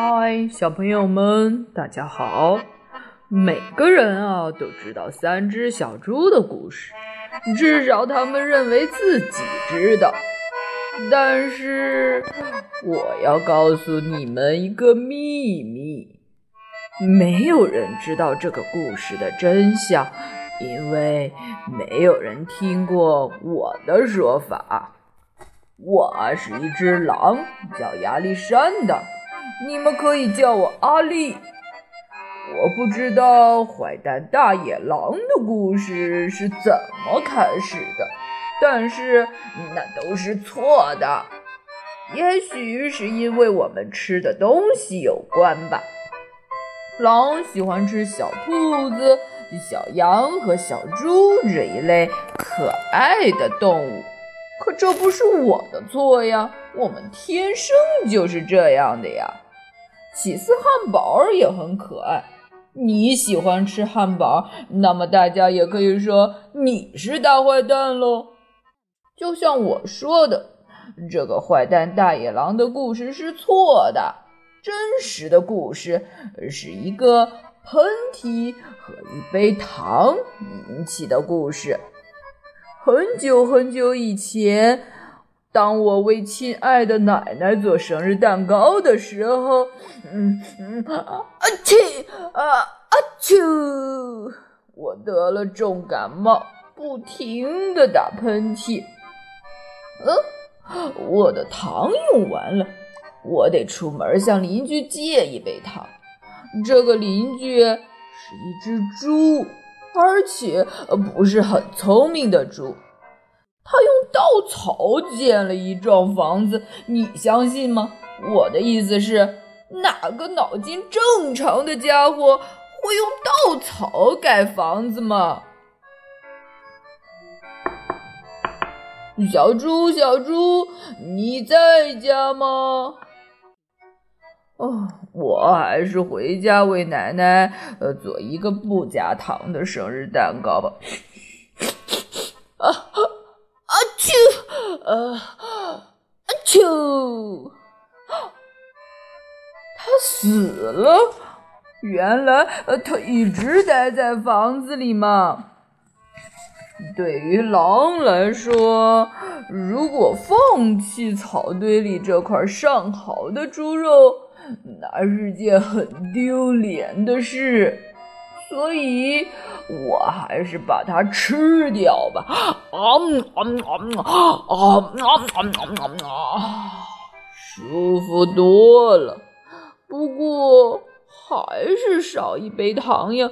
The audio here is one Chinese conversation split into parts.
嗨，小朋友们，大家好！每个人啊都知道三只小猪的故事，至少他们认为自己知道。但是我要告诉你们一个秘密：没有人知道这个故事的真相，因为没有人听过我的说法。我是一只狼，叫亚历山大。你们可以叫我阿力。我不知道坏蛋大野狼的故事是怎么开始的，但是那都是错的。也许是因为我们吃的东西有关吧。狼喜欢吃小兔子、小羊和小猪这一类可爱的动物，可这不是我的错呀，我们天生就是这样的呀。起司汉堡也很可爱。你喜欢吃汉堡，那么大家也可以说你是大坏蛋喽。就像我说的，这个坏蛋大野狼的故事是错的。真实的故事是一个喷嚏和一杯糖引起的故事。很久很久以前。当我为亲爱的奶奶做生日蛋糕的时候，嗯嗯啊嚏啊啊啾！我得了重感冒，不停的打喷嚏。嗯，我的糖用完了，我得出门向邻居借一杯糖。这个邻居是一只猪，而且不是很聪明的猪。他用稻草建了一幢房子，你相信吗？我的意思是，哪个脑筋正常的家伙会用稻草盖房子吗？小猪，小猪，你在家吗？哦，我还是回家为奶奶呃做一个不加糖的生日蛋糕吧。啊哈！呃，阿秋，他死了。原来，呃，他一直待在房子里嘛。对于狼来说，如果放弃草堆里这块上好的猪肉，那是件很丢脸的事。所以，我还是把它吃掉吧。啊啊啊啊啊啊啊啊！舒服多了，不过还是少一杯糖呀。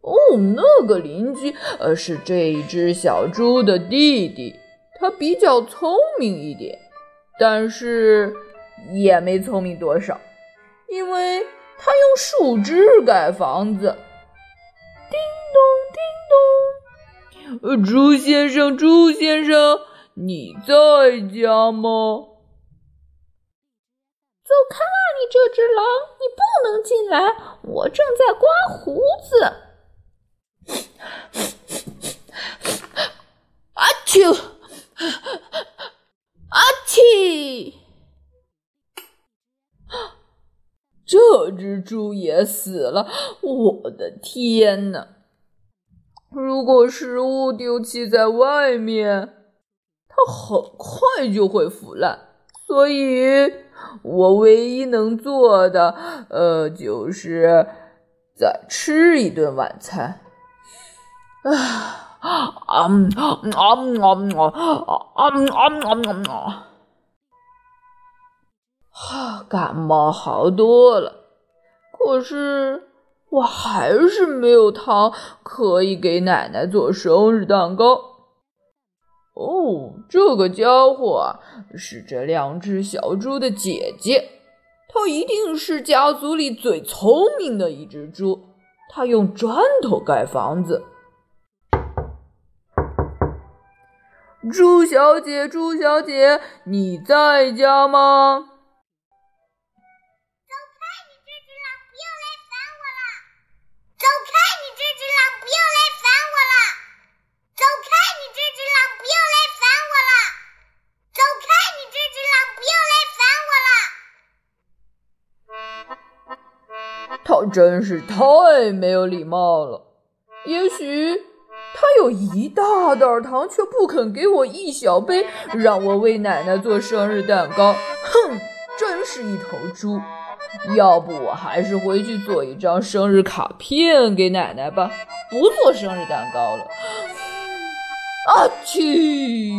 哦，那个邻居，呃，是这一只小猪的弟弟，他比较聪明一点，但是也没聪明多少，因为。他用树枝盖房子。猪先生，猪先生，你在家吗？走开啦，你这只狼，你不能进来，我正在刮胡子。阿嚏！阿嚏！这只猪也死了！我的天哪！如果食物丢弃在外面，它很快就会腐烂。所以，我唯一能做的，呃，就是再吃一顿晚餐。啊啊啊啊啊啊啊啊啊！哈，感冒好多了，可是我还是没有糖可以给奶奶做生日蛋糕。哦，这个家伙啊，是这两只小猪的姐姐，它一定是家族里最聪明的一只猪。它用砖头盖房子。猪小姐，猪小姐，你在家吗？他真是太没有礼貌了。也许他有一大袋糖，却不肯给我一小杯，让我为奶奶做生日蛋糕。哼，真是一头猪！要不我还是回去做一张生日卡片给奶奶吧，不做生日蛋糕了。啊去！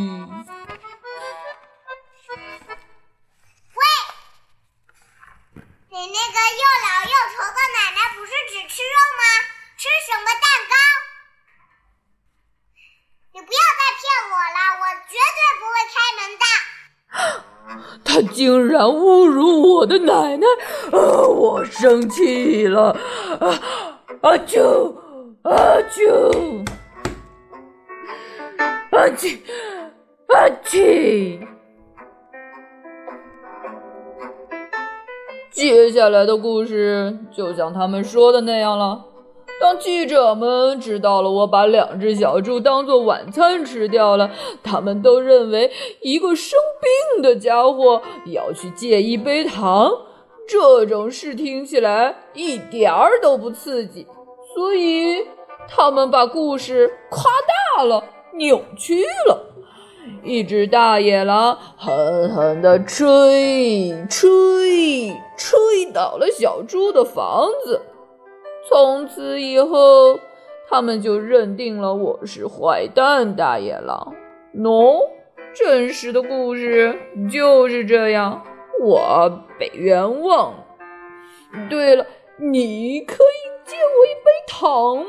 吃肉吗？吃什么蛋糕？你不要再骗我了，我绝对不会开门的。他竟然侮辱我的奶奶！啊，我生气了！啊啊啾！啊啾！啊去！啊去！接下来的故事就像他们说的那样了。当记者们知道了我把两只小猪当做晚餐吃掉了，他们都认为一个生病的家伙要去借一杯糖，这种事听起来一点儿都不刺激，所以他们把故事夸大了、扭曲了。一只大野狼狠狠地吹吹吹倒了小猪的房子，从此以后，他们就认定了我是坏蛋大野狼。喏，真实的故事就是这样，我被冤枉。对了，你可以借我一杯糖吗？